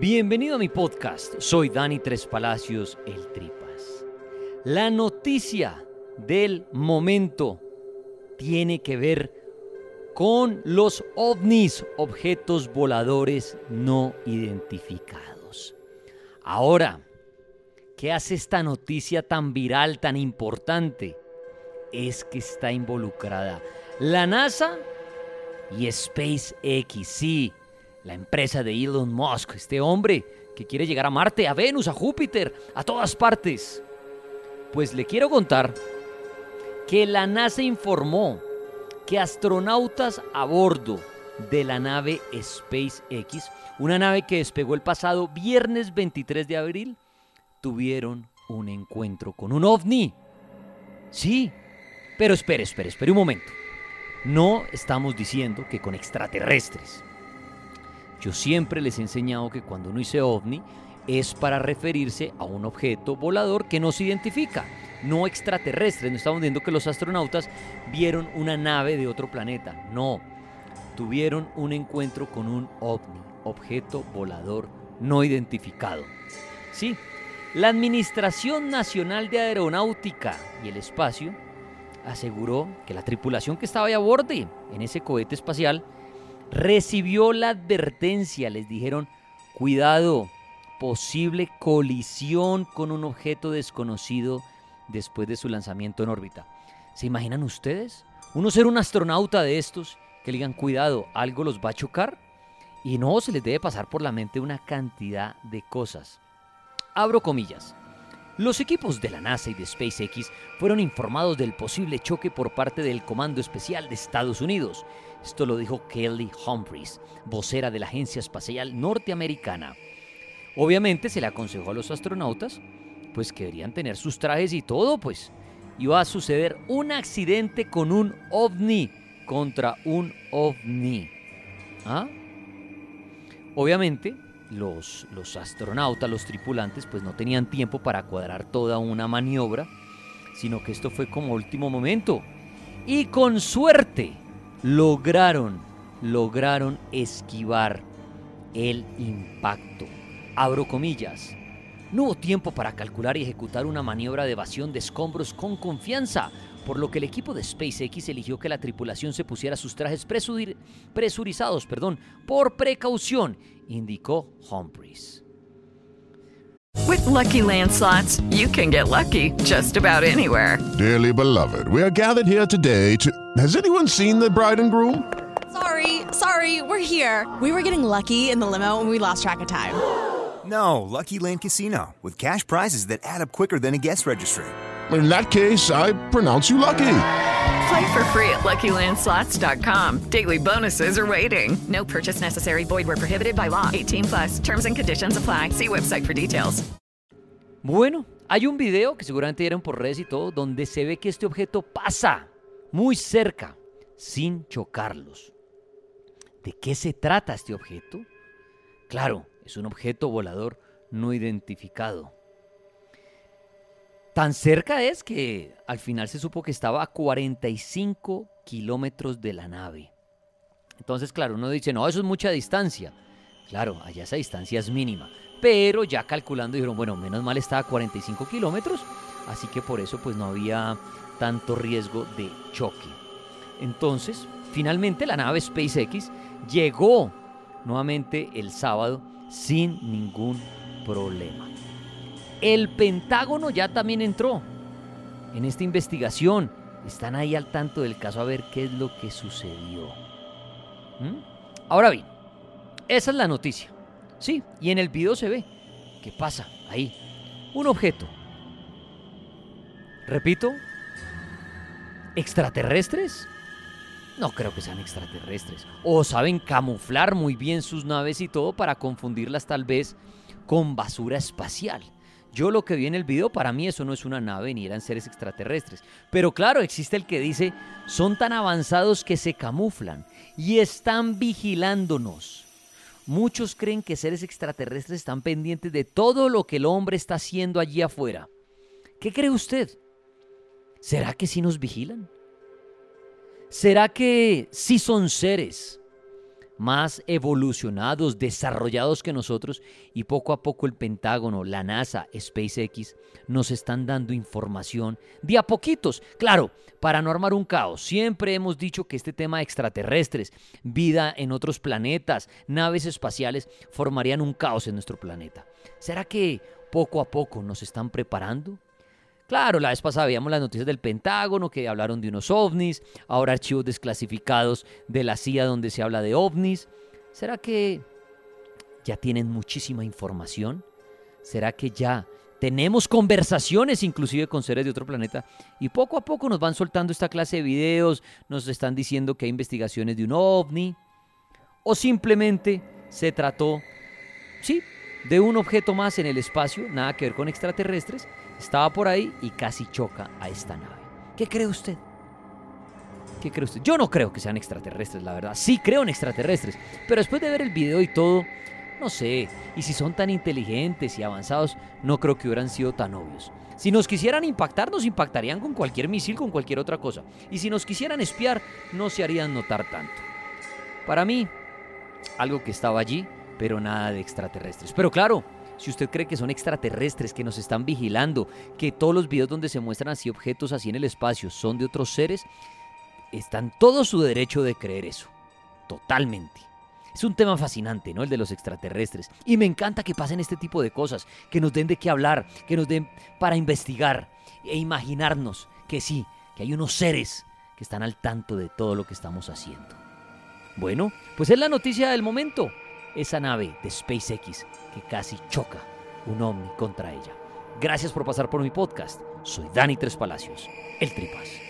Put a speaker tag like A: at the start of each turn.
A: Bienvenido a mi podcast. Soy Dani Tres Palacios, el Tripas. La noticia del momento tiene que ver con los ovnis, objetos voladores no identificados. Ahora, ¿qué hace esta noticia tan viral, tan importante? Es que está involucrada la NASA y SpaceX. Sí, la empresa de Elon Musk, este hombre que quiere llegar a Marte, a Venus, a Júpiter, a todas partes. Pues le quiero contar que la NASA informó que astronautas a bordo de la nave SpaceX, una nave que despegó el pasado viernes 23 de abril, tuvieron un encuentro con un ovni. Sí, pero espere, espere, espere un momento. No estamos diciendo que con extraterrestres. Yo siempre les he enseñado que cuando uno dice ovni es para referirse a un objeto volador que no se identifica, no extraterrestre. No estamos viendo que los astronautas vieron una nave de otro planeta, no. Tuvieron un encuentro con un ovni, objeto volador no identificado. Sí, la Administración Nacional de Aeronáutica y el Espacio aseguró que la tripulación que estaba ahí a bordo en ese cohete espacial recibió la advertencia, les dijeron, cuidado, posible colisión con un objeto desconocido después de su lanzamiento en órbita. ¿Se imaginan ustedes? Uno ser un astronauta de estos que le digan, cuidado, algo los va a chocar. Y no, se les debe pasar por la mente una cantidad de cosas. Abro comillas. Los equipos de la NASA y de SpaceX fueron informados del posible choque por parte del Comando Especial de Estados Unidos. Esto lo dijo Kelly Humphries, vocera de la Agencia Espacial Norteamericana. Obviamente se le aconsejó a los astronautas pues que deberían tener sus trajes y todo, pues iba a suceder un accidente con un ovni contra un ovni. ¿Ah? Obviamente los, los astronautas, los tripulantes, pues no tenían tiempo para cuadrar toda una maniobra, sino que esto fue como último momento. Y con suerte lograron, lograron esquivar el impacto. Abro comillas. No hubo tiempo para calcular y ejecutar una maniobra de evasión de escombros con confianza, por lo que el equipo de SpaceX eligió que la tripulación se pusiera sus trajes presurizados perdón, por precaución, indicó Humphries.
B: With lucky landslots, you can get lucky just about anywhere.
C: Dearly beloved, we are gathered here today to. Has anyone seen the bride and groom?
D: Sorry, sorry, we're here. We were getting lucky in the limo and we lost track of time.
E: No, Lucky Land Casino, with cash prizes that add up quicker than a guest registry.
C: In that case, I pronounce you lucky.
B: Play for free at LuckyLandSlots.com. Daily bonuses are waiting. No purchase necessary. Void were prohibited by law. 18 plus. Terms and conditions apply. See website for details.
A: Bueno, hay un video que seguramente vieron por redes y todo, donde se ve que este objeto pasa muy cerca, sin chocarlos. ¿De qué se trata este objeto? Claro, es un objeto volador no identificado. Tan cerca es que al final se supo que estaba a 45 kilómetros de la nave. Entonces, claro, uno dice, no, eso es mucha distancia. Claro, allá esa distancia es mínima. Pero ya calculando dijeron, bueno, menos mal estaba a 45 kilómetros, así que por eso pues no había tanto riesgo de choque. Entonces, finalmente la nave SpaceX llegó nuevamente el sábado sin ningún problema. El Pentágono ya también entró en esta investigación. Están ahí al tanto del caso a ver qué es lo que sucedió. ¿Mm? Ahora bien, esa es la noticia. Sí, y en el video se ve. ¿Qué pasa? Ahí. Un objeto. Repito. ¿Extraterrestres? No creo que sean extraterrestres. O saben camuflar muy bien sus naves y todo para confundirlas tal vez con basura espacial. Yo lo que vi en el video, para mí eso no es una nave ni eran seres extraterrestres. Pero claro, existe el que dice, son tan avanzados que se camuflan y están vigilándonos. Muchos creen que seres extraterrestres están pendientes de todo lo que el hombre está haciendo allí afuera. ¿Qué cree usted? ¿Será que sí nos vigilan? ¿Será que sí son seres más evolucionados, desarrollados que nosotros y poco a poco el Pentágono, la NASA, SpaceX nos están dando información de a poquitos. Claro, para no armar un caos, siempre hemos dicho que este tema de extraterrestres, vida en otros planetas, naves espaciales, formarían un caos en nuestro planeta. ¿Será que poco a poco nos están preparando? Claro, la vez pasada veíamos las noticias del Pentágono que hablaron de unos ovnis, ahora archivos desclasificados de la CIA donde se habla de ovnis. ¿Será que ya tienen muchísima información? ¿Será que ya tenemos conversaciones inclusive con seres de otro planeta y poco a poco nos van soltando esta clase de videos, nos están diciendo que hay investigaciones de un ovni? ¿O simplemente se trató, sí, de un objeto más en el espacio, nada que ver con extraterrestres, estaba por ahí y casi choca a esta nave. ¿Qué cree usted? ¿Qué cree usted? Yo no creo que sean extraterrestres, la verdad. Sí creo en extraterrestres, pero después de ver el video y todo, no sé. Y si son tan inteligentes y avanzados, no creo que hubieran sido tan obvios. Si nos quisieran impactar, nos impactarían con cualquier misil, con cualquier otra cosa. Y si nos quisieran espiar, no se harían notar tanto. Para mí, algo que estaba allí, pero nada de extraterrestres. Pero claro, si usted cree que son extraterrestres, que nos están vigilando, que todos los videos donde se muestran así objetos así en el espacio son de otros seres, está en todo su derecho de creer eso. Totalmente. Es un tema fascinante, ¿no? El de los extraterrestres. Y me encanta que pasen este tipo de cosas, que nos den de qué hablar, que nos den para investigar e imaginarnos que sí, que hay unos seres que están al tanto de todo lo que estamos haciendo. Bueno, pues es la noticia del momento esa nave de SpaceX que casi choca un ovni contra ella. Gracias por pasar por mi podcast. Soy Dani Tres Palacios, el Tripas.